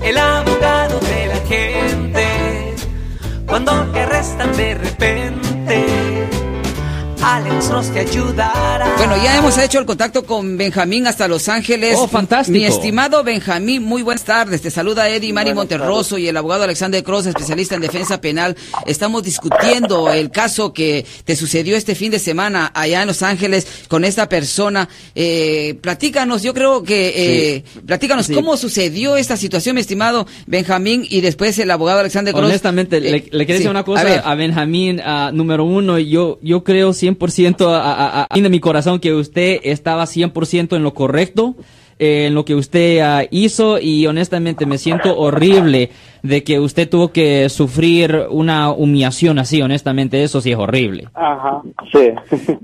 El abogado de la gente. Cuando te arrestan de repente Alex Cross te ayudará. Bueno, ya hemos hecho el contacto con Benjamín hasta Los Ángeles. Oh, fantástico. Mi estimado Benjamín, muy buenas tardes. Te saluda Eddie Mari Monterroso y el abogado Alexander Cross, especialista en defensa penal. Estamos discutiendo el caso que te sucedió este fin de semana allá en Los Ángeles con esta persona. Eh, platícanos, yo creo que, eh, platícanos Sí. cómo sucedió esta situación, mi estimado Benjamín, y después el abogado Alexander Cross. Honestamente, le, Eh, le quería sí, decir una cosa a a, Benjamín, ah, número uno, yo, yo creo 100% a, a, a- a- de mi corazón que usted estaba 100% en lo correcto, eh, en lo que usted ah, hizo y honestamente me siento horrible de que usted tuvo que sufrir una humillación así, honestamente, eso sí es horrible. Ajá, sí.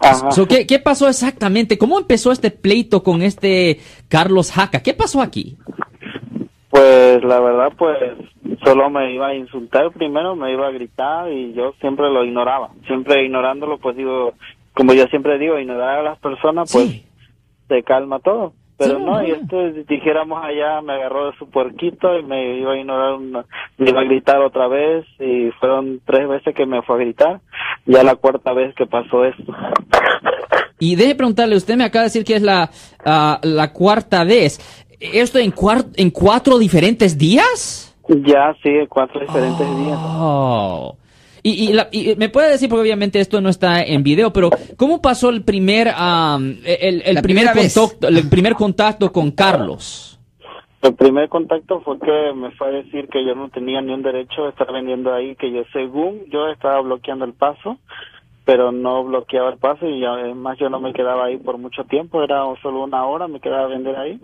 Ajá. So, ¿qué, ¿Qué pasó exactamente? ¿Cómo empezó este pleito con este Carlos Jaca? ¿Qué pasó aquí? Pues la verdad, pues solo me iba a insultar primero, me iba a gritar y yo siempre lo ignoraba. Siempre ignorándolo, pues digo, como yo siempre digo, ignorar a las personas, pues Sí. se calma todo. Pero Sí, no, y ajá. este, dijéramos allá, me agarró de su puerquito y me iba a ignorar, una- me iba a gritar otra vez y fueron tres veces que me fue a gritar. Ya la cuarta vez que pasó esto. Y deje preguntarle, usted me acaba de decir que es la, ah, la cuarta vez. ¿Esto en, cuar- en cuatro diferentes días? Ya, sí, cuatro diferentes días. Oh. Y, y, la- y me puede decir, porque obviamente esto no está en video, pero ¿cómo pasó el primer, am, el, el primer primera vez. contacto, el primer contacto con Carlos? El primer contacto fue que me fue a decir que yo no tenía ni un derecho de estar vendiendo ahí, que yo según yo estaba bloqueando el paso, pero no bloqueaba el paso y además yo no me quedaba ahí por mucho tiempo, era solo una hora, me quedaba a vender ahí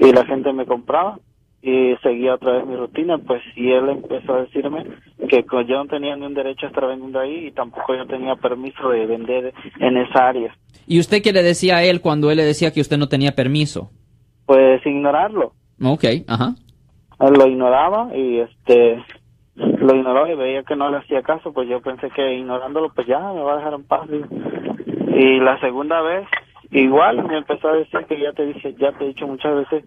y la gente me compraba y seguía otra vez mi rutina, pues y él empezó a decirme que yo no tenía ni un derecho a estar vendiendo ahí y tampoco yo tenía permiso de vender en esa área. ¿Y usted qué le decía a él cuando él le decía que usted no tenía permiso? Pues ignorarlo. Ok, ajá. Lo ignoraba y este lo ignoró y veía que no le hacía caso, pues yo pensé que ignorándolo pues ya me va a dejar en paz. Y, la segunda vez igual me empezó a decir que ya te dije, ya te he dicho muchas veces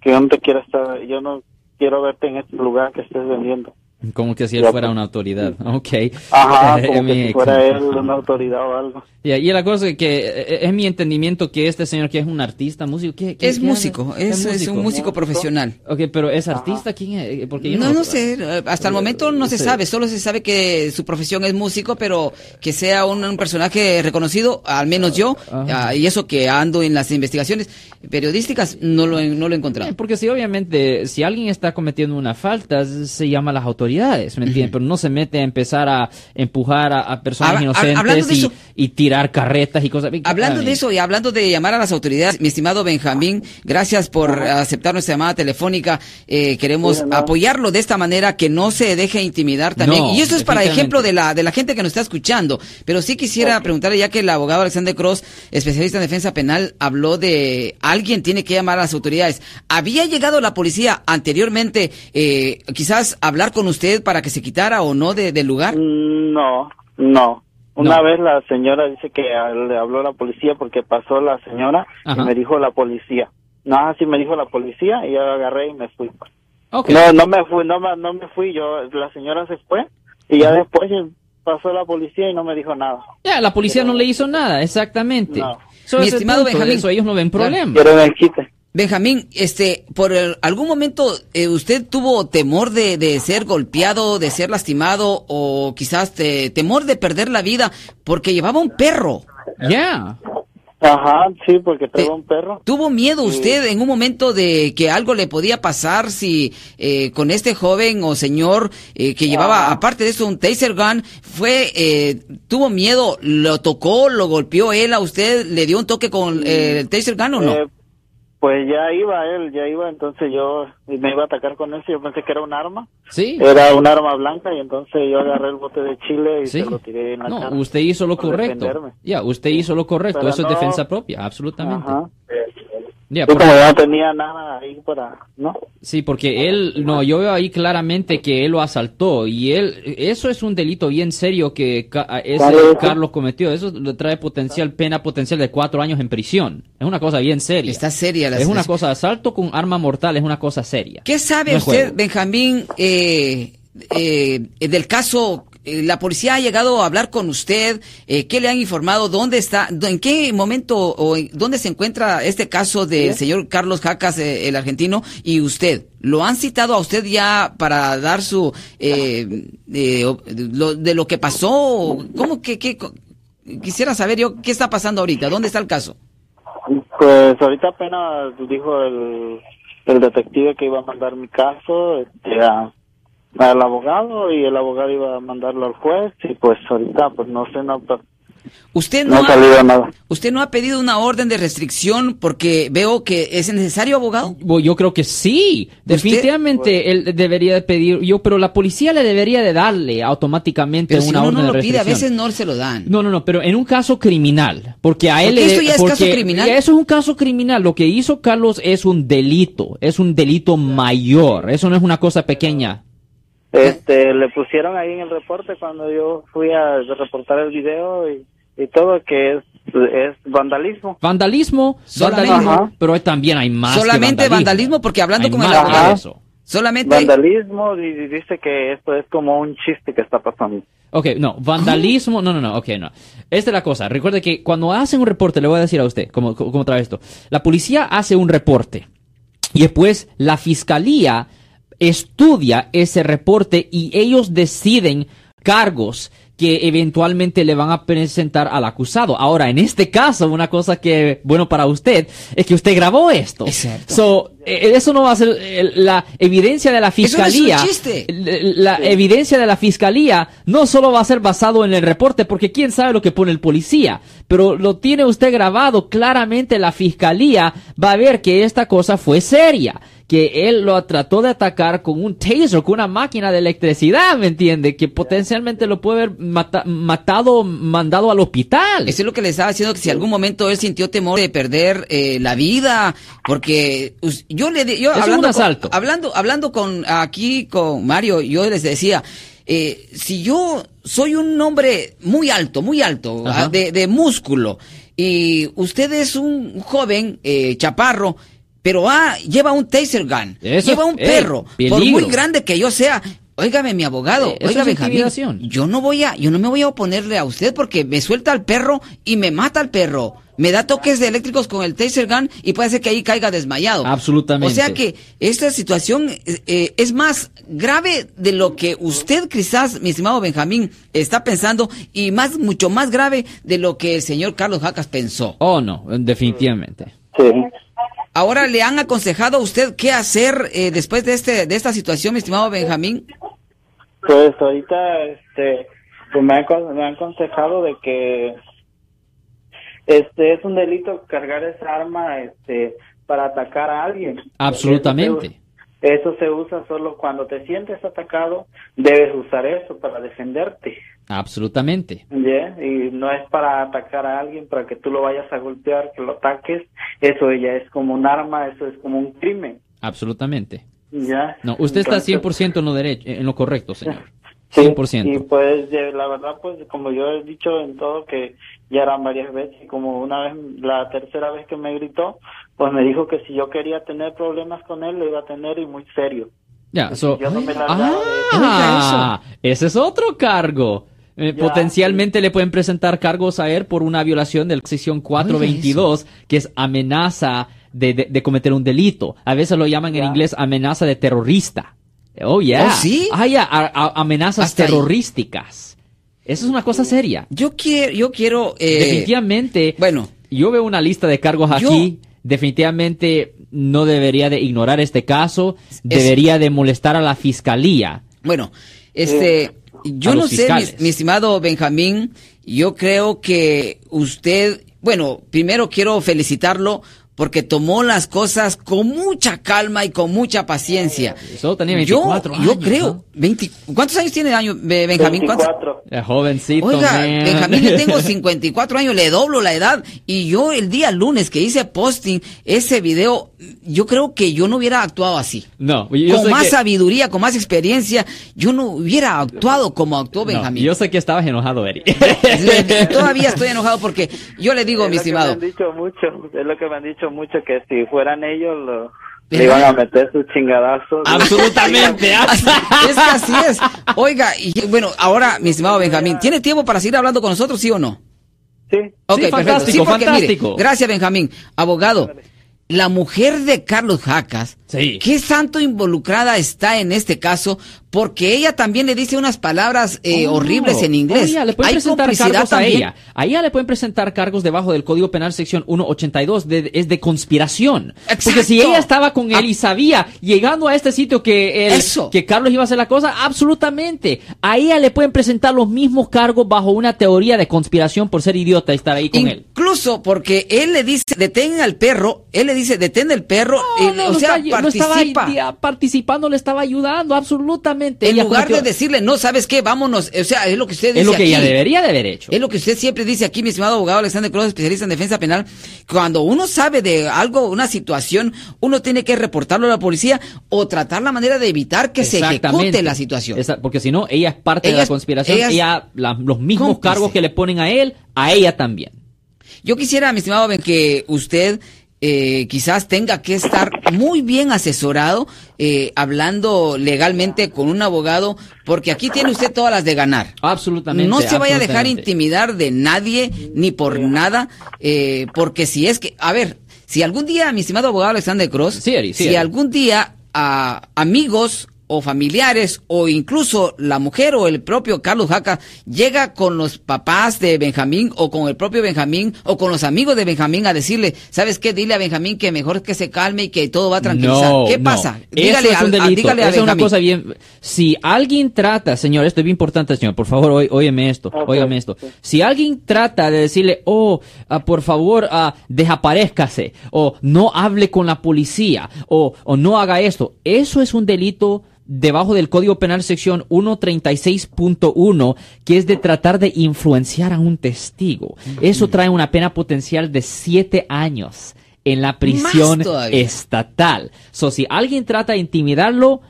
que yo no te quiero estar, yo no quiero verte en este lugar que estés vendiendo. Como que si él Ya, fuera pues. una autoridad. Ok. Ajá, Eh, como que si fuera él una autoridad o algo. Ya, y la cosa es que eh, es mi entendimiento que este señor que es un artista, músico, ¿qué, qué- Es qué músico, hace? es, es un músico profesional. Ok, pero ¿es artista? ¿Quién es? Porque yo No, no sé, eh, hasta el momento no se Sí. sabe, solo se sabe que su profesión es músico, pero que sea un, un personaje reconocido, al menos yo, Ajá. ah, y eso que ando en las investigaciones periodísticas, no lo, he- no lo he encontrado. Eh, Porque si obviamente, si alguien está cometiendo una falta, se llama a las autoridades, ¿me entiendes? Pero no se mete a empezar a empujar a, a personas Habla- inocentes y, eso- y tirar carretas y cosas. Hablando de eso y hablando de llamar a las autoridades, mi estimado Benjamín, gracias por aceptar nuestra llamada telefónica. Eh, queremos apoyarlo de esta manera que no se deje intimidar también. No, y eso es para ejemplo de la de la gente que nos está escuchando. Pero sí quisiera preguntarle ya que el abogado Alexander Cross, especialista en defensa penal, habló de alguien tiene que llamar a las autoridades. ¿Había llegado la policía anteriormente, eh, quizás hablar con usted para que se quitara o no de- del lugar? No, no. Una No. vez la señora dice que le habló la policía porque pasó la señora Ajá. y me dijo la policía. No, así me dijo la policía y yo agarré y me fui. No, no me fui, no, me- no me fui yo. La señora se fue y ya después pasó la policía y no me dijo nada. Ya, la policía no le hizo nada, exactamente. No. So, Mi estimado Benjamín. eso, ellos no ven problema. Quiero el quite. Benjamín, este, por el- algún momento eh, usted tuvo temor de, de ser golpeado, de ser lastimado o quizás te- temor de perder la vida porque llevaba un perro. Ya. Ajá, sí, porque Eh, un perro. ¿Tuvo miedo usted en un momento de que algo le podía pasar si eh, con este joven o señor eh, que llevaba, aparte de eso, un taser gun, fue, eh, tuvo miedo, lo tocó, lo golpeó él a usted, le dio un toque con eh, el taser gun o no? Pues ya iba él, ya iba, entonces yo me iba a atacar con eso. Yo pensé que era un arma. Sí. Era un arma blanca y entonces yo agarré el bote de chile y Sí. se lo tiré en la No, cara. usted hizo lo correcto. Ya, usted hizo lo correcto. Pero Eso es defensa propia, absolutamente. Ajá. Ya, Y por- como yo no tenía nada ahí para, ¿no? Sí, porque él, no, yo veo ahí claramente que él lo asaltó y él, eso es un delito bien serio que. Carlos cometió. Eso le trae potencial, pena potencial de cuatro años en prisión. Es una cosa bien seria. Está seria la es una cosa, asalto con arma mortal es una cosa seria. ¿Qué sabe No usted, juego. Benjamín, eh, eh, del caso? Eh, ¿La policía ha llegado a hablar con usted? Eh, ¿Qué le han informado? ¿Dónde está? ¿En qué momento o en- dónde se encuentra este caso del señor Carlos Jacas, eh, el argentino, y usted? ¿Lo han citado a usted ya para dar su... eh, eh, lo- de lo que pasó? ¿Cómo que...? que quisiera saber yo qué está pasando ahorita. ¿Dónde está el caso? Pues ahorita apenas dijo el, el detective que iba a mandar mi caso este, a- al abogado y el abogado iba a mandarlo al juez y pues ahorita pues no sé, no, pues, ¿Usted no no, ha nada. ¿Usted no ha pedido una orden de restricción porque veo que es necesario, abogado? Bueno, Yo creo que sí, definitivamente él debería de pedir, yo, pero la policía le debería de darle automáticamente Pero si una uno orden no de lo pide, a restricción. veces no se lo dan. No, no, no, pero en un caso criminal, porque a él Porque le- esto ya es caso porque criminal. Eso es un caso criminal. Lo que hizo Carlos es un delito, es un delito mayor. Eso no es una cosa pequeña. Este, le pusieron ahí en el reporte cuando yo fui a reportar el video y, y todo que es, es vandalismo. Vandalismo, Solamente- vandalismo, Ajá. pero también hay más. que Solamente vandalismo, porque hablando Hay con el abogado, eso. solamente Vandalismo y dice que esto es como un chiste que está pasando. Ok, no, vandalismo, no, no, no, ok, no. Esta es la cosa. Recuerde que cuando hacen un reporte, le voy a decir a usted, como, como trae esto. La policía hace un reporte y después la fiscalía estudia ese reporte y ellos deciden cargos que eventualmente le van a presentar al acusado. Ahora, en este caso, una cosa que, bueno para usted, es que usted grabó esto. Es cierto. So, eh, eso no va a ser eh, la evidencia de la Eso no es un fiscalía. chiste. La evidencia de la fiscalía no solo va a ser basado en el reporte, porque quién sabe lo que pone el policía, pero lo tiene usted grabado, claramente la fiscalía va a ver que esta cosa fue seria, que él lo trató de atacar con un taser, con una máquina de electricidad, ¿me entiende? Que potencialmente lo puede haber mata- matado, mandado al hospital. Eso es lo que le estaba diciendo, que si algún momento él sintió temor de perder eh, la vida, porque yo le yo Es un hablando. Con, hablando hablando con aquí con Mario, yo les decía, eh, si yo soy un hombre muy alto, muy alto, de, de músculo, y usted es un joven eh, chaparro, pero ah, lleva un taser gun, Eso lleva un ey, perro, por muy grande que yo sea, óigame mi abogado, Eh, Benjamín, intimidación. yo no voy a, yo no me voy a oponerle a usted porque me suelta al perro y me mata al perro. Me da toques de eléctricos con el taser gun y puede ser que ahí caiga desmayado. Absolutamente. O sea que esta situación eh, eh, es más grave de lo que usted quizás, mi estimado Benjamín, está pensando y más, mucho más grave de lo que el señor Carlos Jacas pensó. Oh, no, definitivamente. Sí. Ahora le han aconsejado a usted qué hacer eh, después de este, de esta situación, mi estimado Benjamín. Pues ahorita, este, pues me han, me han aconsejado de que este es un delito cargar esa arma, este, para atacar a alguien. Absolutamente. Eso se usa solo cuando te sientes atacado, debes usar eso para defenderte. Absolutamente. Y no es para atacar a alguien, para que tú lo vayas a golpear, que lo ataques. Eso ya es como un arma, eso es como un crimen. Absolutamente. ¿ya? No, usted Entonces, está 100% en lo, derecho, en lo correcto, señor. Sí, 100%. Y pues de- la verdad, pues como yo he dicho en todo que ya eran varias veces, y como una vez, la tercera vez que me gritó, pues me dijo que si yo quería tener problemas con él, lo iba a tener y muy serio. Ya, so- Yo no me largaba de- ah, ese es otro cargo. Eh, Ya, potencialmente le pueden presentar cargos a él por una violación de la sección 422, que es amenaza de, de- de cometer un delito. A veces lo llaman en Ya. inglés amenaza de terrorista. Oh, yeah. ¿Oh, sí? Ah, a- a- amenazas Hasta ahí. terrorísticas. Eso es una cosa seria. Yo quiero, yo quiero, eh, Definitivamente. bueno, Yo veo una lista de cargos Yo- aquí. Definitivamente no debería de ignorar este caso. Debería de molestar a la fiscalía. Bueno, este, yo A no sé, mi estimado Benjamín, yo creo que usted, bueno, primero quiero felicitarlo porque tomó las cosas con mucha calma y con mucha paciencia. Solo tenía 24 yo, años. Yo creo, ¿no? 20 ¿cuántos años tiene año, Be- Benjamín? ¿Cuántos? 24. Eh, jovencito. Oiga, man. Benjamín, yo tengo 54 años, le doblo la edad. Y yo el día lunes que hice posting ese video, yo creo que yo no hubiera actuado así. No, yo con sé más que- sabiduría, con más experiencia, yo no hubiera actuado como actuó no, Benjamín. yo sé que estabas enojado, Eri. Todavía estoy enojado porque yo le digo, Es mi lo que me estimado, han dicho mucho, es lo que me han dicho mucho, que si fueran ellos, lo, le iban a meter sus chingadazos. Absolutamente. Así- es que así es. Oiga, y bueno, ahora, mi estimado Benjamín, ¿tiene tiempo para seguir hablando con nosotros, sí o no? Sí, Ok, Sí, perfecto. fantástico, porque, mire, fantástico. gracias, Benjamín. Abogado, la mujer de Carlos Jacas, Sí. ¿qué tanto involucrada está en este caso? Porque ella también le dice unas palabras eh, Oh, horribles en inglés. oh, le pueden Hay presentar cargos a también. ella. A ella le pueden presentar cargos debajo del Código Penal sección 182, de, es de conspiración. Porque si ella estaba con él y sabía, llegando a este sitio que, él- Eso. que Carlos iba a hacer la cosa, absolutamente. A ella le pueden presentar los mismos cargos bajo una teoría de conspiración por ser idiota y estar ahí con él. Incluso porque él le dice, detén al perro, él le dice, detén el perro, No, eh, no, o no sea, está- no estaba participando, le estaba ayudando, absolutamente. En Ella lugar cometió- de decirle, no, ¿sabes qué? Vámonos. O sea, es lo que usted dice Es lo que ella aquí. debería de haber hecho. Es lo que usted siempre dice aquí, mi estimado abogado Alexander Cruz, especialista en defensa penal. Cuando uno sabe de algo, una situación, uno tiene que reportarlo a la policía o tratar la manera de evitar que se ejecute la situación. Esa- porque si no, ella es parte de Ella la conspiración. ella Ella, la- los mismos cómplice. cargos que le ponen a él, a ella también. Yo quisiera, mi estimado Ben, que usted eh, quizás tenga que estar muy bien asesorado, eh, hablando legalmente con un abogado, porque aquí tiene usted todas las de ganar. Absolutamente. No se vaya a dejar intimidar de nadie ni por nada, eh, porque si es que, a ver, si algún día, mi estimado abogado Alexander Cross, Sí, Eri, sí, si algún día a amigos o familiares o incluso la mujer o el propio Carlos Jaca llega con los papás de Benjamín o con el propio Benjamín o con los amigos de Benjamín a decirle, ¿sabes qué? Dile a Benjamín que mejor que se calme y que todo va a tranquilizar. No, ¿Qué no. pasa? Eso es un a- a- delito. dígale a Eso es una cosa bien. Si alguien trata, señor, esto es bien importante, señor. Por favor, oí- óyeme esto. Ok, Óigame esto. Si alguien trata de decirle, oh, ah, por favor, ah, desaparezcase, o no hable con la policía, o, o no haga esto, eso es un delito debajo del Código Penal sección 136.1, que es de tratar de influenciar a un testigo. Eso trae una pena potencial de siete años en la prisión estatal. So, si alguien trata de intimidarlo,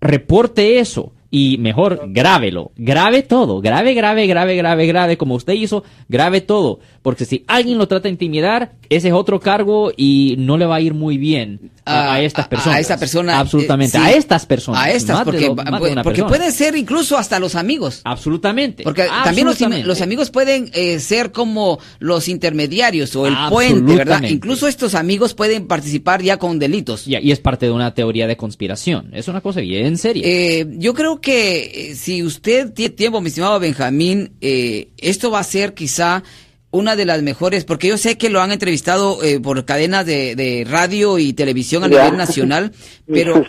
reporte eso. Y mejor, grábelo. Grabe todo. Grave, grave, grave, grave, grave. Como usted hizo, grabe todo. Porque si alguien lo trata de intimidar, ese es otro cargo y no le va a ir muy bien a, a estas personas. A esa persona. Absolutamente. eh, sí. a estas personas. A estas, Más porque, porque persona. pueden ser incluso hasta los amigos. Absolutamente. Porque también los, Absolutamente. los amigos pueden eh, ser como los intermediarios o el puente, ¿verdad? Absolutamente. Incluso estos amigos pueden participar ya con delitos. Y, y es parte de una teoría de conspiración. Es una cosa bien seria. Eh, yo creo que eh, si usted tiene tiempo, mi estimado Benjamín, eh, esto va a ser quizá una de las mejores, porque yo sé que lo han entrevistado eh, por cadenas de, de radio y televisión a Ya. nivel nacional, pero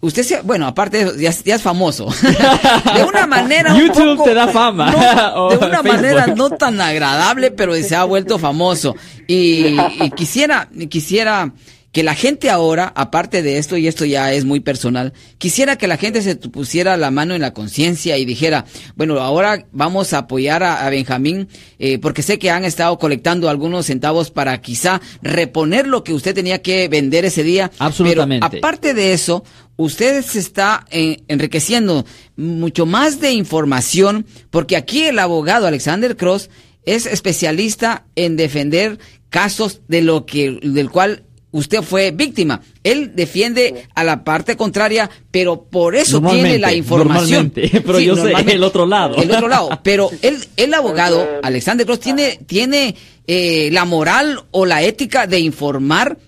usted, se, bueno, aparte de eso, ya, es- ya es famoso. de una manera un YouTube poco- te da fama. no, de una Facebook. manera no tan agradable, pero se ha vuelto famoso. Y, y quisiera, quisiera que la gente ahora, aparte de esto, y esto ya es muy personal, quisiera que la gente se pusiera la mano en la conciencia y dijera, bueno, ahora vamos a apoyar a, a Benjamín, eh, porque sé que han estado colectando algunos centavos para quizá reponer lo que usted tenía que vender ese día. Absolutamente. Pero aparte de eso, usted se está eh, enriqueciendo mucho más de información, porque aquí el abogado Alexander Cross es especialista en defender casos de lo que, del cual usted fue víctima. Él defiende a la parte contraria, pero por eso tiene la información. normalmente, pero yo sé normalmente. el otro lado. El otro lado. Pero él, el abogado, Alexander Cross, tiene, tiene eh, la moral o la ética de informar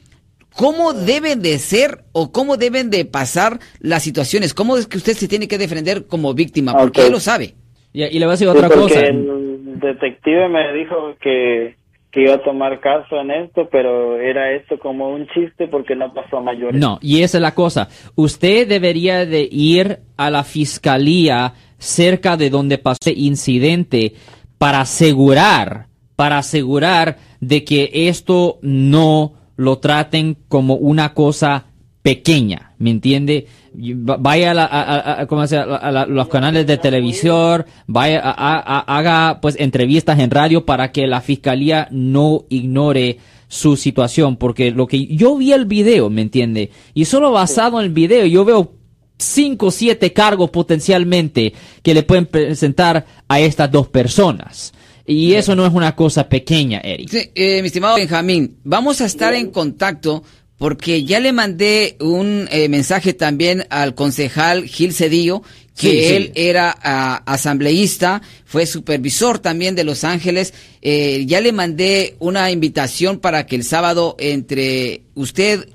cómo deben de ser o cómo deben de pasar las situaciones. Cómo es que usted se tiene que defender como víctima, porque él lo sabe. Y, y le voy a decir Sí, otra porque cosa. el detective me dijo que, que iba a tomar caso en esto, pero era esto como un chiste porque no pasó a mayores. No, y esa es la cosa. Usted debería de ir a la fiscalía cerca de donde pasó el incidente para asegurar, para asegurar de que esto no lo traten como una cosa pequeña, ¿me entiende? Vaya a, a, los canales de televisión, vaya haga pues entrevistas en radio para que la fiscalía no ignore su situación, porque lo que yo vi el video, ¿me entiende? Y solo basado en el video, yo veo cinco o siete cargos potencialmente que le pueden presentar a estas dos personas. Y eso no es una cosa pequeña, Eric. Sí, eh, mi estimado Benjamín, vamos a estar en contacto porque ya le mandé un eh, mensaje también al concejal Gil Cedillo, que él era ah, asambleísta, fue supervisor también de Los Ángeles. Eh, ya le mandé una invitación para que el sábado entre usted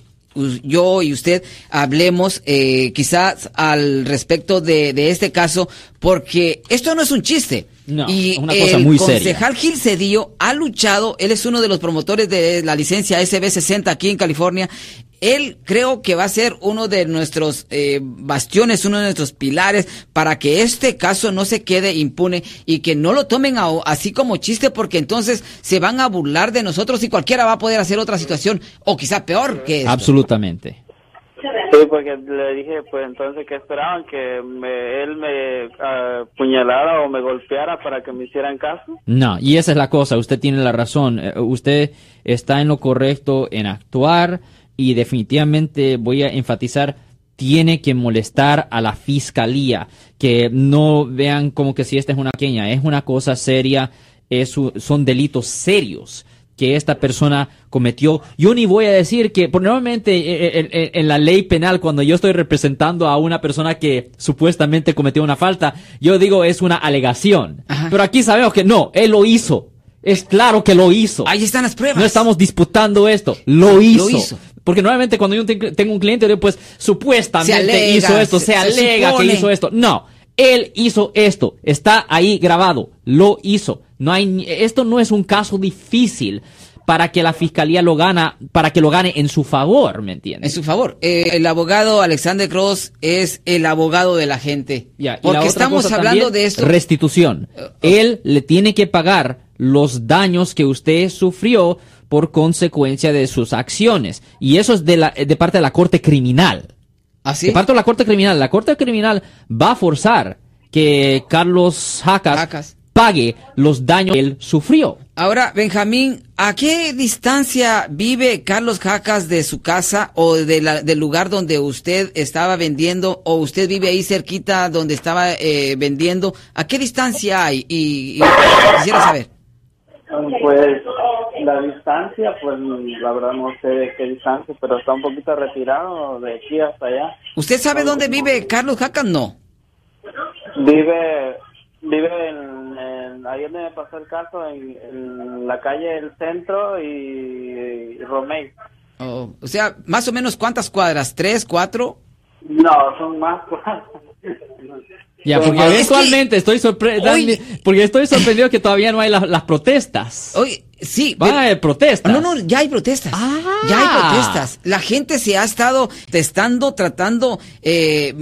yo y usted hablemos eh, quizás al respecto de, de, este caso, porque esto no es un chiste. No, y una cosa el muy concejal Gil Cedillo ha luchado, él es uno de los promotores de la licencia SB60 aquí en California, él creo que va a ser uno de nuestros eh, bastiones, uno de nuestros pilares para que este caso no se quede impune y que no lo tomen así como chiste porque entonces se van a burlar de nosotros y cualquiera va a poder hacer otra situación o quizá peor que esto. Absolutamente. Sí, porque le dije, pues entonces que esperaban que él me apuñalara o me golpeara para que me hicieran caso. No, y esa es la cosa, usted tiene la razón, eh, usted está en lo correcto en actuar y definitivamente voy a enfatizar tiene que molestar a la fiscalía, que no vean como que si esta es una pequeña, es una cosa seria, es, son delitos serios que esta persona cometió. Yo ni voy a decir que, por normalmente eh, eh, en, la ley penal, cuando yo estoy representando a una persona que supuestamente cometió una falta, yo digo es una alegación. Pero aquí sabemos que no, él lo hizo. Es claro que lo hizo. Ahí están las pruebas. No estamos disputando esto. Lo hizo. Porque normalmente cuando yo tengo un cliente, pues supuestamente hizo esto, se, alega que hizo esto. No, él hizo esto. Está ahí grabado. Lo hizo. No hay, esto no es un caso difícil para que la fiscalía lo gana, para que lo gane en su favor, ¿me entiendes? En su favor. Eh, el abogado Alexander Cross es el abogado de la gente. Ya, porque estamos hablando de esto. Restitución. Uh, él le tiene que pagar los daños que usted sufrió por consecuencia de sus acciones. Y eso es de, la, de parte de la Corte Criminal. ¿Así? ¿Ah, de parte de la Corte Criminal. La Corte Criminal va a forzar que Carlos Jacas, pague los daños que él sufrió. Ahora, Benjamín, ¿a qué distancia vive Carlos Jacas de su casa o de la, del lugar donde usted estaba vendiendo o usted vive ahí cerquita donde estaba eh, vendiendo? ¿A qué distancia hay? y quisiera saber. Pues la distancia, pues la verdad no sé de qué distancia, pero está un poquito retirado de aquí hasta allá. ¿Usted sabe dónde vive Carlos Jacan? No. Vive vive en, ahí donde me pasó el caso, en, la calle del centro y, Romey. Oh, o sea, más o menos cuántas cuadras, tres, cuatro. No, son más cuadras. Ya, porque eventualmente estoy sorprendido, porque estoy sorprendido que todavía no hay las protestas. Oye, sí. Van a haber protestas. No, no, ya hay protestas. Ah. Ya hay protestas. La gente se ha estado testando, tratando, eh,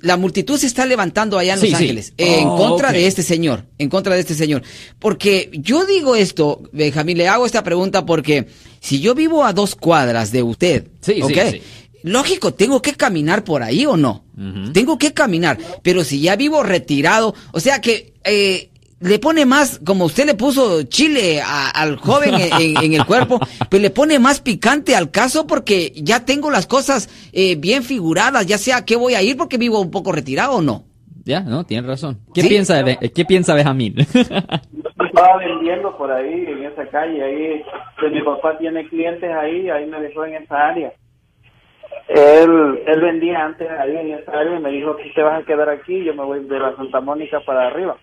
la multitud se está levantando allá en Los Ángeles, en oh, contra de este señor, en contra de este señor. Porque yo digo esto, Benjamín, le hago esta pregunta porque si yo vivo a dos cuadras de usted, sí, sí lógico, tengo que caminar por ahí o no. Tengo que caminar. Pero si ya vivo retirado, o sea que eh, le pone más, como usted le puso chile al joven en, el cuerpo, pues le pone más picante al caso porque ya tengo las cosas eh, bien figuradas, ya sea que voy a ir porque vivo un poco retirado o no. Ya, no, tiene razón. ¿Qué piensa de, qué piensa Benjamín? Estaba vendiendo por ahí en esa calle, ahí, pues mi papá tiene clientes ahí, ahí me dejó en esa área él, él vendía antes ahí en esa área y me dijo que te vas a quedar aquí, yo me voy de la Santa Mónica para arriba.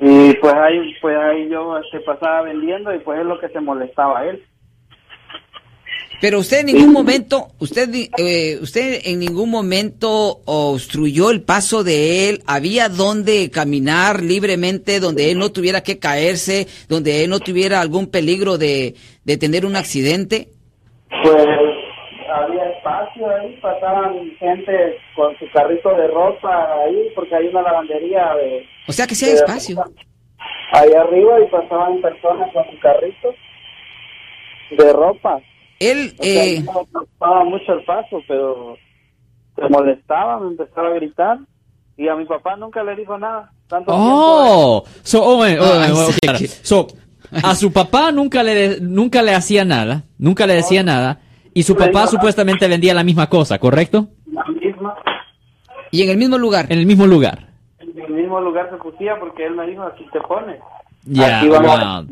Y pues ahí, pues ahí yo se pasaba vendiendo y pues es lo que se molestaba a él. Pero usted en ningún momento, usted, eh, usted en ningún momento obstruyó el paso de él. Había donde caminar libremente, donde él no tuviera que caerse, donde él no tuviera algún peligro de, de tener un accidente. Pues pasaban gente con su carrito de ropa ahí, porque hay una lavandería de... O sea que sí hay espacio. Ahí arriba y pasaban personas con su carrito de ropa. Él... O sea, Eh, no mucho el paso, pero se molestaba, me empezaba a gritar y a mi papá nunca le dijo nada. Tanto Oh, so, oh, eh, oh, ok, sí, claro. que- So, a su papá nunca le, nunca le hacía nada, nunca le decía nada, y su papá supuestamente vendía la misma cosa, ¿correcto? la misma, y en el mismo lugar. En el mismo lugar. en el mismo lugar se pusía porque él me dijo, aquí te pones. Ya, aquí van wow. a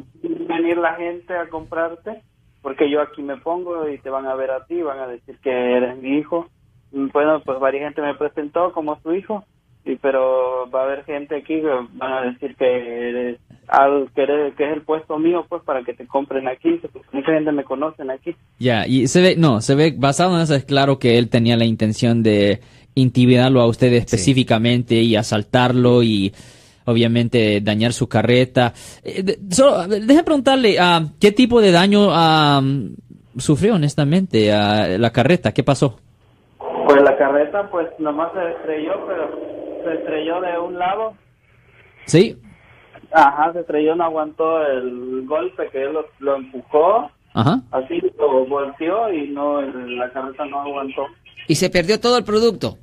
venir la gente a comprarte porque yo aquí me pongo y te van a ver a ti, van a decir que eres mi hijo. Bueno, pues varias gente me presentó como su hijo, y pero va a haber gente aquí que van a decir que eres al que, eres- que es el puesto mío pues para que te compren aquí, porque mucha gente me conocen aquí. Ya, y se ve, no, se ve, basado en eso es claro que él tenía la intención de intimidarlo a usted específicamente y asaltarlo y obviamente dañar su carreta. Eh, de- solo, déjame preguntarle, ah, ¿qué tipo de daño ah, sufrió honestamente ah, la carreta? ¿Qué pasó? Pues la carreta pues nomás se estrelló, pero se estrelló de un lado ¿Sí? Ajá, se estrelló, no aguantó el golpe que él lo, lo empujó, Ajá. así lo volteó y no, el- la carreta no aguantó. Y se perdió todo el producto.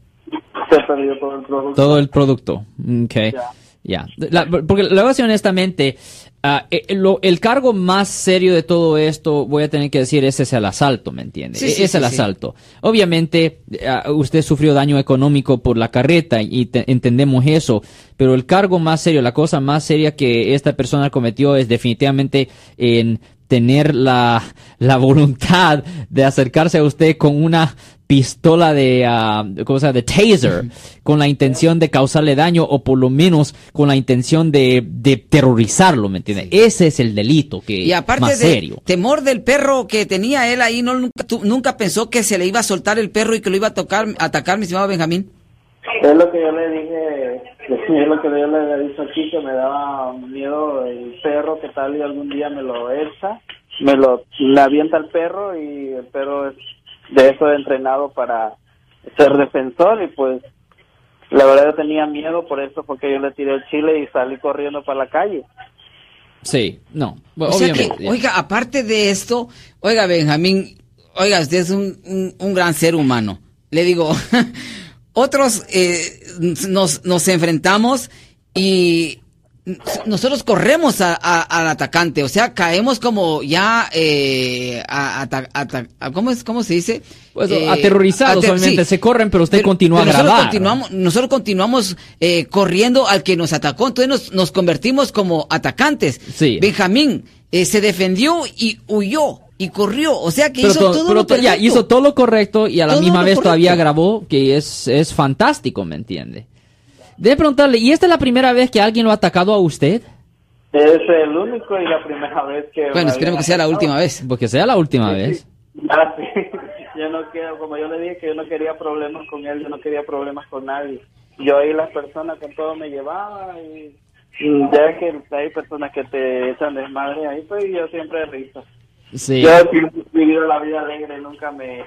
Se perdió todo el producto. Todo el producto. Okay. Ya. Ya. La- porque le voy a decir honestamente, ah, eh, lo- el cargo más serio de todo esto, voy a tener que decir, ese es el asalto, ¿me entiende? Sí, E- sí, es el sí, asalto. Obviamente, ah, usted sufrió daño económico por la carreta y te- entendemos eso, pero el cargo más serio, la cosa más seria que esta persona cometió es definitivamente en tener la, la voluntad de acercarse a usted con una pistola de, ah, ¿cómo se llama? De taser, con la intención de causarle daño o por lo menos con la intención de, de terrorizarlo, ¿me entiende? Ese es el delito que Y aparte más de serio. temor del perro que tenía él ahí, no nunca, tú- nunca pensó que se le iba a soltar el perro y que lo iba a tocar, atacar, mi estimado Benjamín. Es lo que yo le dije, es lo que yo le había dicho aquí, que me daba miedo el perro, que tal y algún día me lo echa, me lo le avienta al perro y el perro es de eso entrenado para ser defensor y pues la verdad yo tenía miedo por eso porque yo le tiré el chile y salí corriendo para la calle. Sí, no, O sea que, oiga, aparte de esto, oiga, Benjamín, oiga, usted es un, un- un gran ser humano. Le digo, otros eh, nos, nos enfrentamos y nosotros corremos a- a- al atacante, o sea, caemos como ya eh, a, a- ¿cómo es cómo se dice? Pues, Eh, aterrorizados, ater- obviamente, se corren, pero usted Pero- continúa pero a nosotros continuamos, nosotros continuamos eh, corriendo al que nos atacó, entonces nos, nos convertimos como atacantes. Sí. Benjamín eh, se defendió y huyó y corrió, o sea que Pero, hizo to- todo pero lo to- ya, correcto. hizo todo lo correcto y a la misma vez correcto. todavía grabó, que es, es fantástico, ¿me entiende? Debe preguntarle, ¿y esta es la primera vez que alguien lo ha atacado a usted? Es el único y la primera vez que... Bueno, esperemos que sea la última vez. Porque sea la última vez. Ah, sí. Yo no quiero, como yo le dije que yo no quería problemas con él, yo no quería problemas con nadie. Yo ahí las personas con todo me llevaba y, y ya que hay personas que te echan desmadre ahí, pues yo siempre risa. Sí. Yo he vivido la vida alegre, nunca me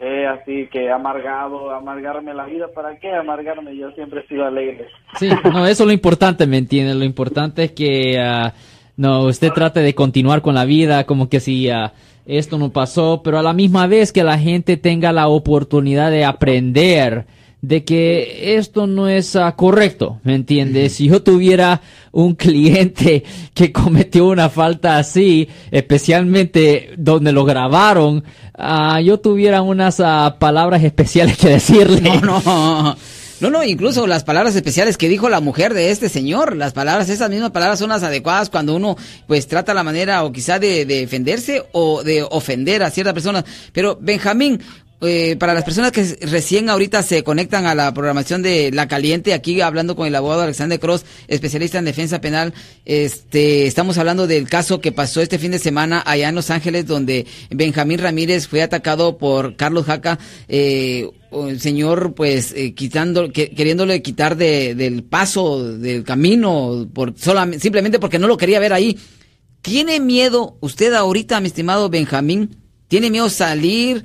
he así que amargado, amargarme la vida, ¿para qué amargarme? Yo siempre he sido alegre. Sí, no, eso es lo importante, ¿me entiende? Lo importante es que, ah, no, usted trate de continuar con la vida como que si ah, esto no pasó, pero a la misma vez que la gente tenga la oportunidad de aprender de que esto no es ah, correcto, ¿me entiende? Si yo tuviera un cliente que cometió una falta así, especialmente donde lo grabaron, ah, yo tuviera unas ah, palabras especiales que decirle. No, no. No, no, incluso las palabras especiales que dijo la mujer de este señor, las palabras, esas mismas palabras son las adecuadas cuando uno pues trata la manera o quizá de, de defenderse o de ofender a ciertas personas. Pero Benjamín, eh, para las personas que recién ahorita se conectan a la programación de La Caliente, aquí hablando con el abogado Alexander Cross, especialista en defensa penal, este, estamos hablando del caso que pasó este fin de semana allá en Los Ángeles, donde Benjamín Ramírez fue atacado por Carlos Jaca, eh, el señor pues eh, quitando que- queriéndole quitar de, del paso del camino por solamente simplemente porque no lo quería ver ahí. Tiene miedo usted ahorita mi estimado Benjamín tiene miedo salir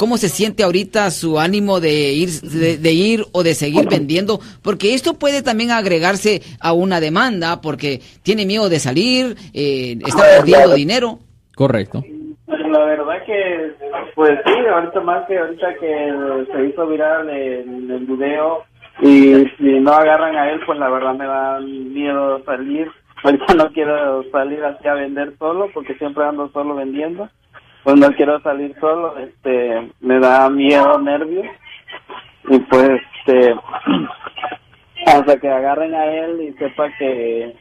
cómo se siente ahorita su ánimo de ir de, de ir o de seguir vendiendo porque esto puede también agregarse a una demanda porque tiene miedo de salir eh, está perdiendo dinero Correcto. la verdad que, pues sí, ahorita más que ahorita que se hizo viral el, el video y si no agarran a él, pues la verdad me da miedo salir. Ahorita no quiero salir así a vender solo porque siempre ando solo vendiendo. Pues no quiero salir solo, este, me da miedo, nervios. Y pues, este, hasta que agarren a él y sepa que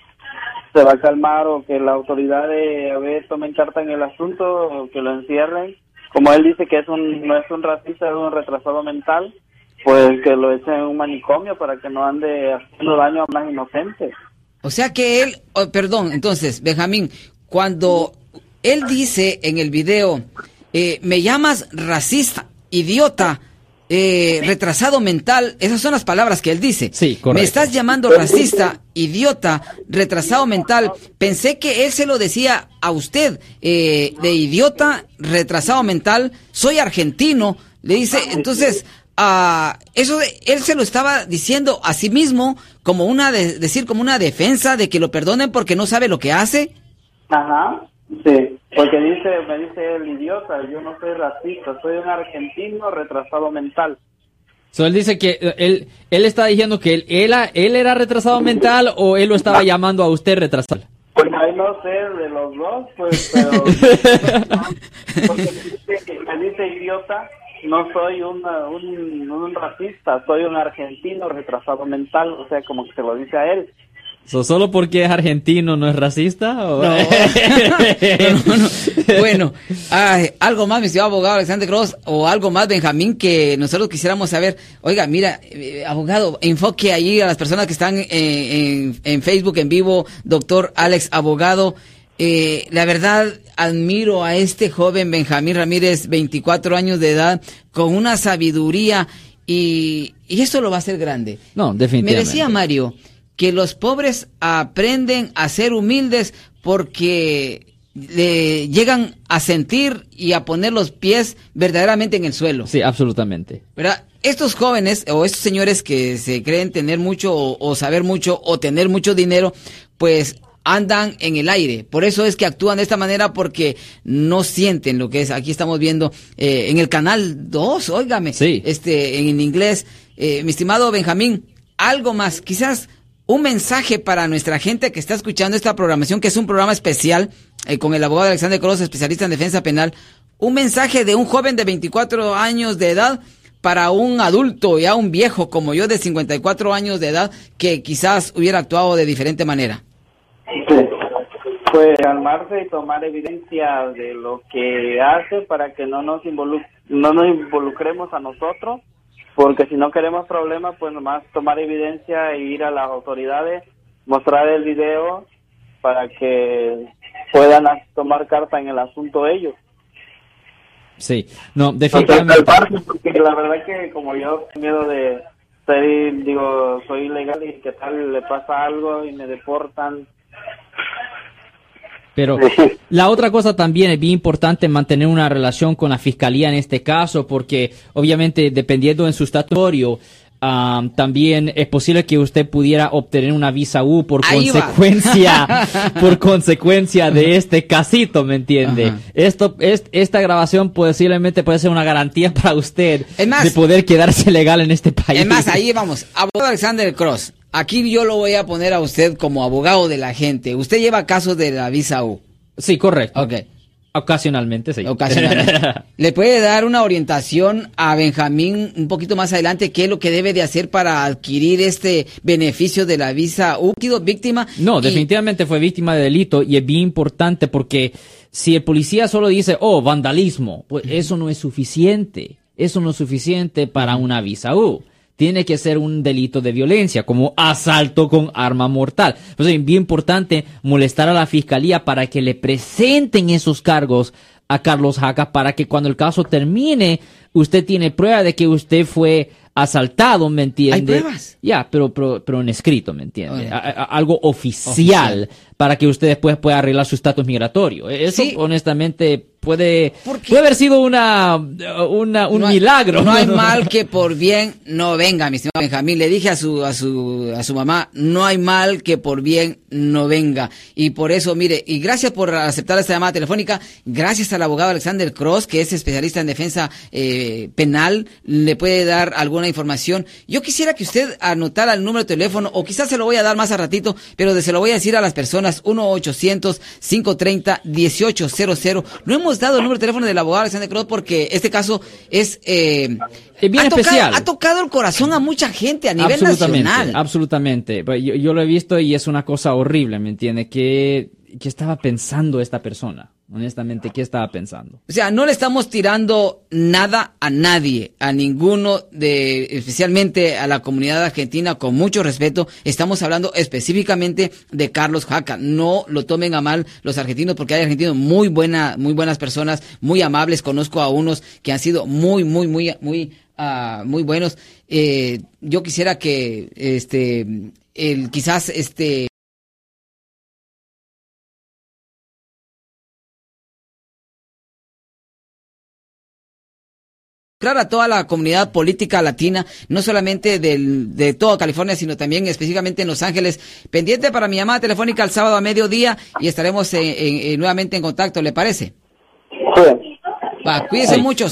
se va a calmar o que la autoridad de a ver tomen carta en el asunto o que lo encierren como él dice que es un no es un racista es un retrasado mental pues que lo echen en un manicomio para que no ande haciendo daño a más inocentes o sea que él oh, perdón entonces Benjamín cuando él dice en el video eh, me llamas racista idiota eh, retrasado mental, esas son las palabras que él dice. Sí, correcto. Me estás llamando racista, idiota, retrasado mental. Pensé que él se lo decía a usted, eh, de idiota, retrasado mental. Soy argentino. Le dice, entonces, eso él se lo estaba diciendo a sí mismo como una, de, decir como una defensa de que lo perdonen porque no sabe lo que hace. Ajá, sí. Porque dice, me dice el idiota, yo no soy racista, soy un argentino retrasado mental. So, él dice que él, él está diciendo que él, él, él era retrasado mental o él lo estaba llamando a usted retrasado. Pues ahí no sé de los dos, pues, pero... porque dice, me dice idiota, no soy una, un, un racista, soy un argentino retrasado mental, o sea, como que se lo dice a él. So, ¿Solo porque es argentino no es racista? ¿o? No. No, no. Bueno, ay, algo más, mi estimado abogado Alexander Cross, o algo más, Benjamín, que nosotros quisiéramos saber. Oiga, mira, eh, abogado, enfoque ahí a las personas que están eh, en, en Facebook en vivo, doctor Alex Abogado. Eh, la verdad, admiro a este joven Benjamín Ramírez, 24 años de edad, con una sabiduría y, y esto lo va a hacer grande. No, Me definitivamente. decía Mario que los pobres aprenden a ser humildes porque le llegan a sentir y a poner los pies verdaderamente en el suelo. Sí, absolutamente. ¿Verdad? Estos jóvenes o estos señores que se creen tener mucho o, o saber mucho o tener mucho dinero, pues andan en el aire. Por eso es que actúan de esta manera porque no sienten lo que es. Aquí estamos viendo eh, en el canal 2, óigame, Sí. este, en inglés. Eh, mi estimado Benjamín, algo más, quizás un mensaje para nuestra gente que está escuchando esta programación, que es un programa especial eh, con el abogado Alexander Cross, especialista en defensa penal. Un mensaje de un joven de 24 años de edad para un adulto, ya un viejo como yo de 54 años de edad, que quizás hubiera actuado de diferente manera. Sí. Pues calmarse y tomar evidencia de lo que hace para que no nos, involu no nos involucremos a nosotros, porque si no queremos problemas, pues nomás tomar evidencia e ir a las autoridades, mostrar el video para que puedan tomar carta en el asunto ellos. Sí, no, definitivamente. porque la verdad que como yo tengo miedo de ser, digo, soy ilegal y que tal le pasa algo y me deportan. Pero la otra cosa también es bien importante mantener una relación con la fiscalía en este caso, porque obviamente dependiendo en su estatutorio, am, también es posible que usted pudiera obtener una visa U por Ahí consecuencia, por consecuencia de este casito, ¿me entiende? Ajá. Esto, es, esta grabación posiblemente puede ser una garantía para usted más- de poder quedarse legal en este país. Es más, ahí vamos. Abogado Alexander Cross, aquí yo lo voy a poner a usted como abogado de la gente. Usted lleva casos de la visa U. Sí, correcto. Ok. Ocasionalmente, sí. Ocasionalmente. ¿Le puede dar una orientación a Benjamín un poquito más adelante qué es lo que debe de hacer para adquirir este beneficio de la visa U? ¿Ha sido víctima? No, Y- definitivamente fue víctima de delito y es bien importante porque si el policía solo dice, oh, vandalismo, pues eso no es suficiente. Eso no es suficiente para una visa U. Tiene que ser un delito de violencia, como asalto con arma mortal. Pues es bien importante molestar a la fiscalía para que le presenten esos cargos a Carlos Jaca para que cuando el caso termine, usted tiene prueba de que usted fue asaltado, ¿me entiende? ¿Hay pruebas? Ya, pero, pero, pero en escrito, ¿me entiende? Oye. A- a- algo oficial, Oficial. para que usted después pueda arreglar su estatus migratorio. Eso, Sí. honestamente, puede, puede haber sido una, una un milagro. No hay mal que por bien no venga, mi estimado Benjamín. Le dije a su, a su, a su mamá, no hay mal que por bien no venga. Y por eso, mire, y gracias por aceptar esta llamada telefónica, gracias al abogado Alexander Cross, que es especialista en defensa eh, penal, le puede dar alguna información. Yo quisiera que usted anotara el número de teléfono, o quizás se lo voy a dar más a ratito, pero se lo voy a decir a las personas, 1-800-530-1800. No hemos dado el número de teléfono del abogado Alexander Cross porque este caso es... Eh, bien especial. ha tocado el corazón a mucha gente a nivel nacional. Absolutamente. Yo, yo lo he visto y es una cosa horrible, ¿me entiende? ¿Qué, ¿Qué estaba pensando esta persona? Honestamente, ¿qué estaba pensando? O sea, no le estamos tirando nada a nadie, a ninguno de, especialmente a la comunidad argentina, con mucho respeto. Estamos hablando específicamente de Carlos Jaca. No lo tomen a mal los argentinos, porque hay argentinos muy buena, muy buenas personas, muy amables. Conozco a unos que han sido muy, muy, muy, muy, uh, muy buenos. Eh, yo quisiera que, este, el, quizás, este, a toda la comunidad política latina, no solamente de toda California, sino también específicamente en Los Ángeles. Pendiente para mi llamada telefónica el sábado a mediodía y estaremos nuevamente en contacto, ¿le parece? Va, cuídese mucho.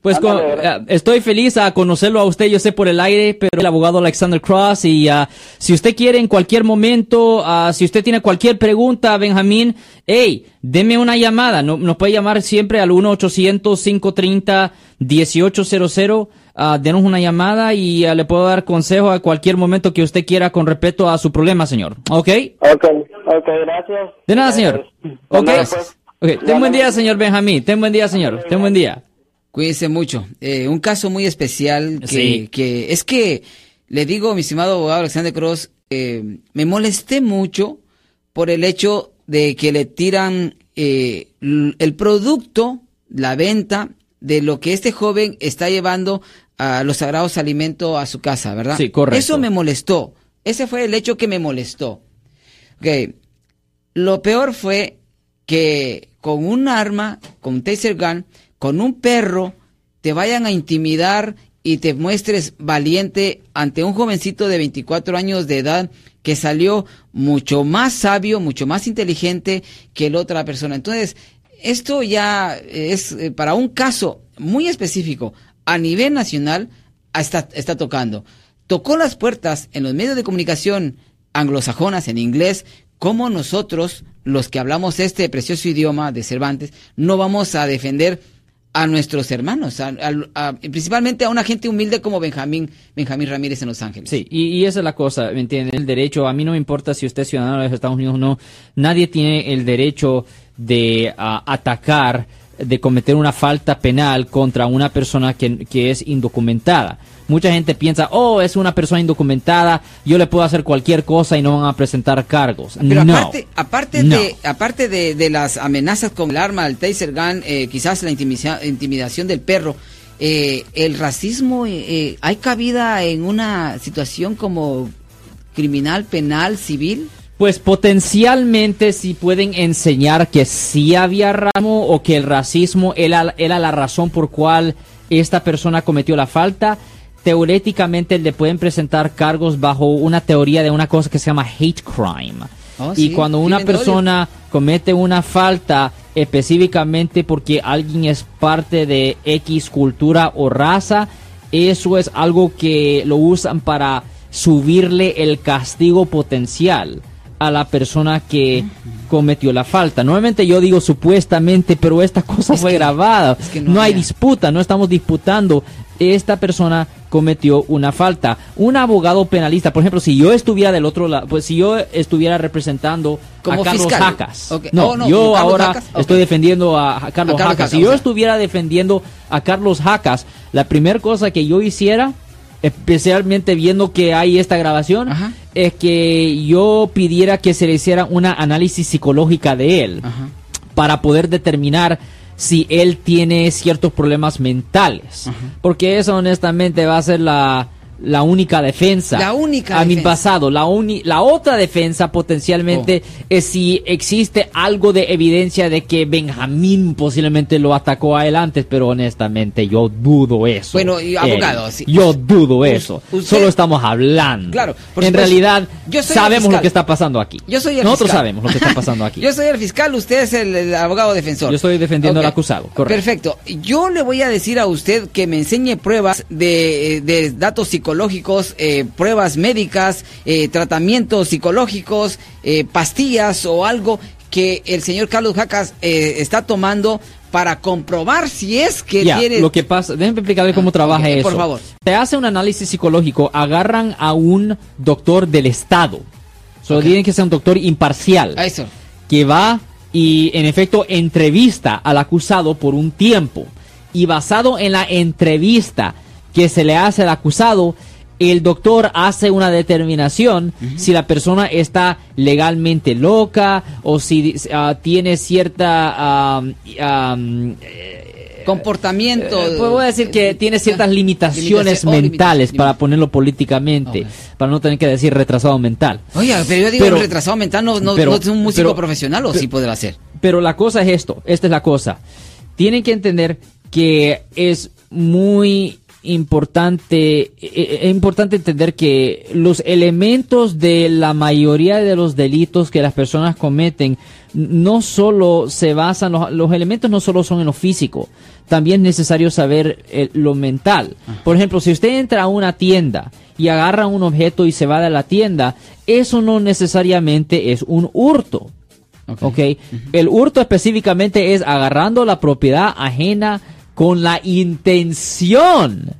pues eh, estoy feliz a conocerlo a usted, yo sé por el aire, pero el abogado Alexander Cross y uh, si usted quiere en cualquier momento, uh, si usted tiene cualquier pregunta, Benjamín, hey, deme una llamada, no, nos puede llamar siempre al 1-800-530-1800. Uh, denos una llamada y uh, le puedo dar consejo a cualquier momento que usted quiera con respecto a su problema, señor. ¿Ok? Ok, ok, gracias. De nada, señor. Ok. Pues. Ok, ten buen día, señor Benjamín. Ten buen día, señor. Ten buen día. Cuídense mucho. Eh, un caso muy especial que, que, es que, le digo, mi estimado abogado Alexander Cross, eh, me molesté mucho por el hecho de que le tiran eh, el producto, la venta de lo que este joven está llevando a los sagrados alimentos a su casa, ¿verdad? Sí, correcto. Eso me molestó. Ese fue el hecho que me molestó. Ok. Lo peor fue que con un arma, con taser gun, con un perro, te vayan a intimidar y te muestres valiente ante un jovencito de 24 años de edad que salió mucho más sabio, mucho más inteligente que la otra persona. Entonces, esto ya es eh, para un caso muy específico a nivel nacional, está, está tocando. Tocó las puertas en los medios de comunicación anglosajonas en inglés cómo nosotros, los que hablamos este precioso idioma de Cervantes, no vamos a defender a nuestros hermanos, principalmente a una gente humilde como Benjamín, Benjamín Ramírez en Los Ángeles. Sí, y, esa es la cosa, ¿me entienden? El derecho, a mí no me importa si usted es ciudadano de los Estados Unidos o no, nadie tiene el derecho de atacar, de cometer una falta penal contra una persona que, que es indocumentada. Mucha gente piensa, oh, es una persona indocumentada, yo le puedo hacer cualquier cosa y no van a presentar cargos. Pero aparte, aparte, de, aparte de, las amenazas con el arma, el taser gun, eh, quizás la intimidación del perro, eh, el racismo, eh, ¿hay cabida en una situación como criminal, penal, civil? Pues potencialmente sí pueden enseñar que sí había ramo o que el racismo era, era la razón por cual esta persona cometió la falta teóricamente le pueden presentar cargos bajo una teoría de una cosa que se llama hate crime. Oh, y cuando una persona comete una falta específicamente porque alguien es parte de X cultura o raza, eso es algo que lo usan para subirle el castigo potencial a la persona que cometió la falta. Nuevamente yo digo supuestamente, pero esta cosa fue grabada. no, hay disputa, no estamos disputando. Esta persona cometió una falta. Un abogado penalista, por ejemplo, si yo estuviera del otro lado, pues si yo estuviera representando a Carlos Jacas. No, yo ahora estoy defendiendo a, Carlos, Jacas. Si yo estuviera defendiendo a Carlos Jacas, la primera cosa que yo hiciera especialmente viendo que hay esta grabación, es que yo pidiera que se le hiciera una análisis psicológica de él para poder determinar si él tiene ciertos problemas mentales. Porque eso honestamente va a ser la la única defensa. La única A mi pasado. La, uni- la otra defensa potencialmente Oh. es si existe algo de evidencia de que Benjamín posiblemente lo atacó a él antes, pero honestamente yo dudo eso. Bueno, y abogado, sí. Yo dudo eso. usted- Solo estamos hablando. Claro, por En supuesto. realidad, Yo sabemos lo que está pasando aquí. Yo soy el Nosotros fiscal. sabemos lo que está pasando aquí. Yo soy el fiscal, usted es el, el abogado defensor. Yo estoy defendiendo al acusado, correcto. Perfecto. Yo le voy a decir a usted que me enseñe pruebas de, de datos psicológicos, eh, pruebas médicas, eh, tratamientos psicológicos, eh, pastillas o algo que el señor Carlos Jacas está tomando para comprobar si es que Ya, tiene... lo que pasa, déjenme explicarle cómo Ah, trabaja eso. por favor. Te hace un análisis psicológico, agarran a un doctor del Estado. Solo Ok. tiene que ser un doctor imparcial. Eso. que va y en efecto entrevista al acusado por un tiempo. Y basado en la entrevista que se le hace al acusado, el doctor hace una determinación si la persona está legalmente loca o si ah, tiene cierta... ah, ah, Comportamiento... eh, pues voy a decir que tiene ciertas limitaciones limitación- oh, mentales limitación- para ponerlo políticamente, para no tener que decir retrasado mental. Oiga, pero yo digo Pero- retrasado mental no, no, pero- no es un músico pero- profesional o pero- sí podrá ser. Pero la cosa es esto, esta es la cosa. Tienen que entender que es muy importante, eh, eh, es importante entender que los elementos de la mayoría de los delitos que las personas cometen no solo se basan, los, los elementos no solo son en lo físico, también es necesario saber eh, lo mental. Por ejemplo, si usted entra a una tienda y agarra un objeto y se va de la tienda, eso no necesariamente es un hurto. Ok. El hurto específicamente es agarrando la propiedad ajena con la intención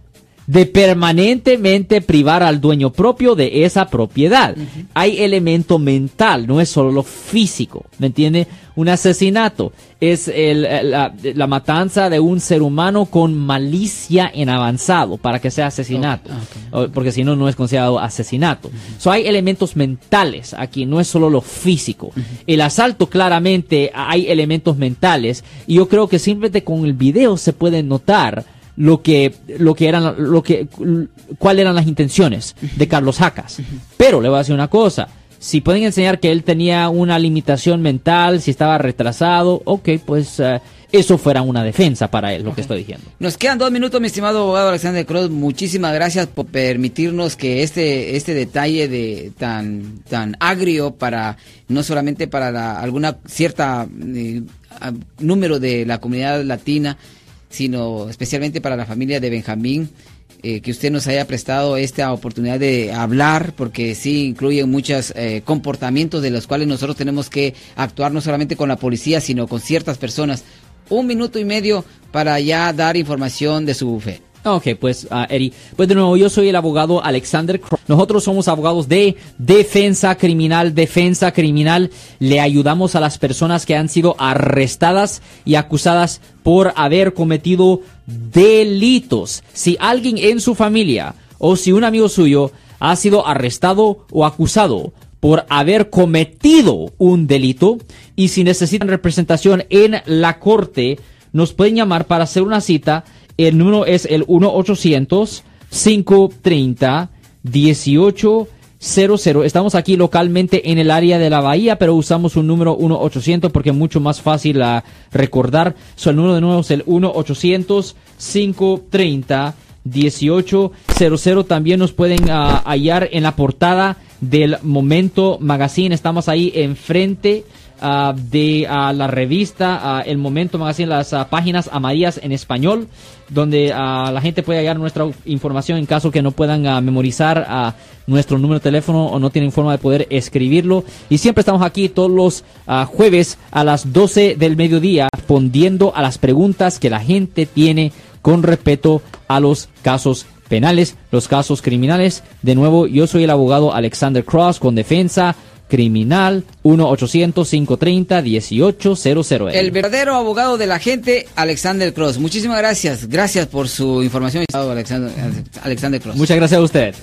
de permanentemente privar al dueño propio de esa propiedad. Hay elemento mental, no es solo lo físico, ¿me entiende? Un asesinato es el- la, la matanza de un ser humano con malicia en avanzado para que sea asesinato, porque si no, no es considerado asesinato. So, hay elementos mentales aquí, no es solo lo físico. El asalto claramente hay elementos mentales y yo creo que simplemente con el video se puede notar lo que lo que eran lo que cuáles eran las intenciones de Carlos Jacas. Pero le voy a decir una cosa, si pueden enseñar que él tenía una limitación mental, si estaba retrasado, ok, pues eh, eso fuera una defensa para él, lo que estoy diciendo. Nos quedan dos minutos, mi estimado abogado Alexander Cross. Muchísimas gracias por permitirnos que este este detalle de tan tan agrio para no solamente para la- alguna cierta eh, número de la comunidad latina, sino especialmente para la familia de Benjamín. eh, que usted nos haya prestado esta oportunidad de hablar, porque sí incluye muchos eh, comportamientos de los cuales nosotros tenemos que actuar no solamente con la policía, sino con ciertas personas. Un minuto y medio para ya dar información de su bufete. Ok, pues, ah, Eri, pues de nuevo, yo soy el abogado Alexander Cross. Nosotros somos abogados de defensa criminal, defensa criminal. Le ayudamos a las personas que han sido arrestadas y acusadas por haber cometido delitos. Si alguien en su familia o si un amigo suyo ha sido arrestado o acusado por haber cometido un delito y si necesitan representación en la corte, nos pueden llamar para hacer una cita. El número es el 1-800-530-1800. Estamos aquí localmente en el área de la bahía, pero usamos un número 1-800 porque es mucho más fácil a recordar. So, el número de nuevo es el 1-800-530-1800. También nos pueden ah, hallar en la portada del Momento Magazine. Estamos ahí enfrente ah, de ah, la revista ah, El Momento Magazine, las páginas amarillas en español, donde la gente puede hallar nuestra información en caso que no puedan memorizar nuestro número de teléfono o no tienen forma de poder escribirlo. Y siempre estamos aquí todos los ah, jueves a las 12 del mediodía respondiendo a las preguntas que la gente tiene con respecto a los casos penales, los casos criminales. De nuevo, yo soy el abogado Alexander Cross con defensa criminal 1-800-530-1800. El verdadero abogado de la gente, Alexander Cross. Muchísimas gracias. Gracias por su información, Alexander, Alexander Cross. Muchas gracias a usted.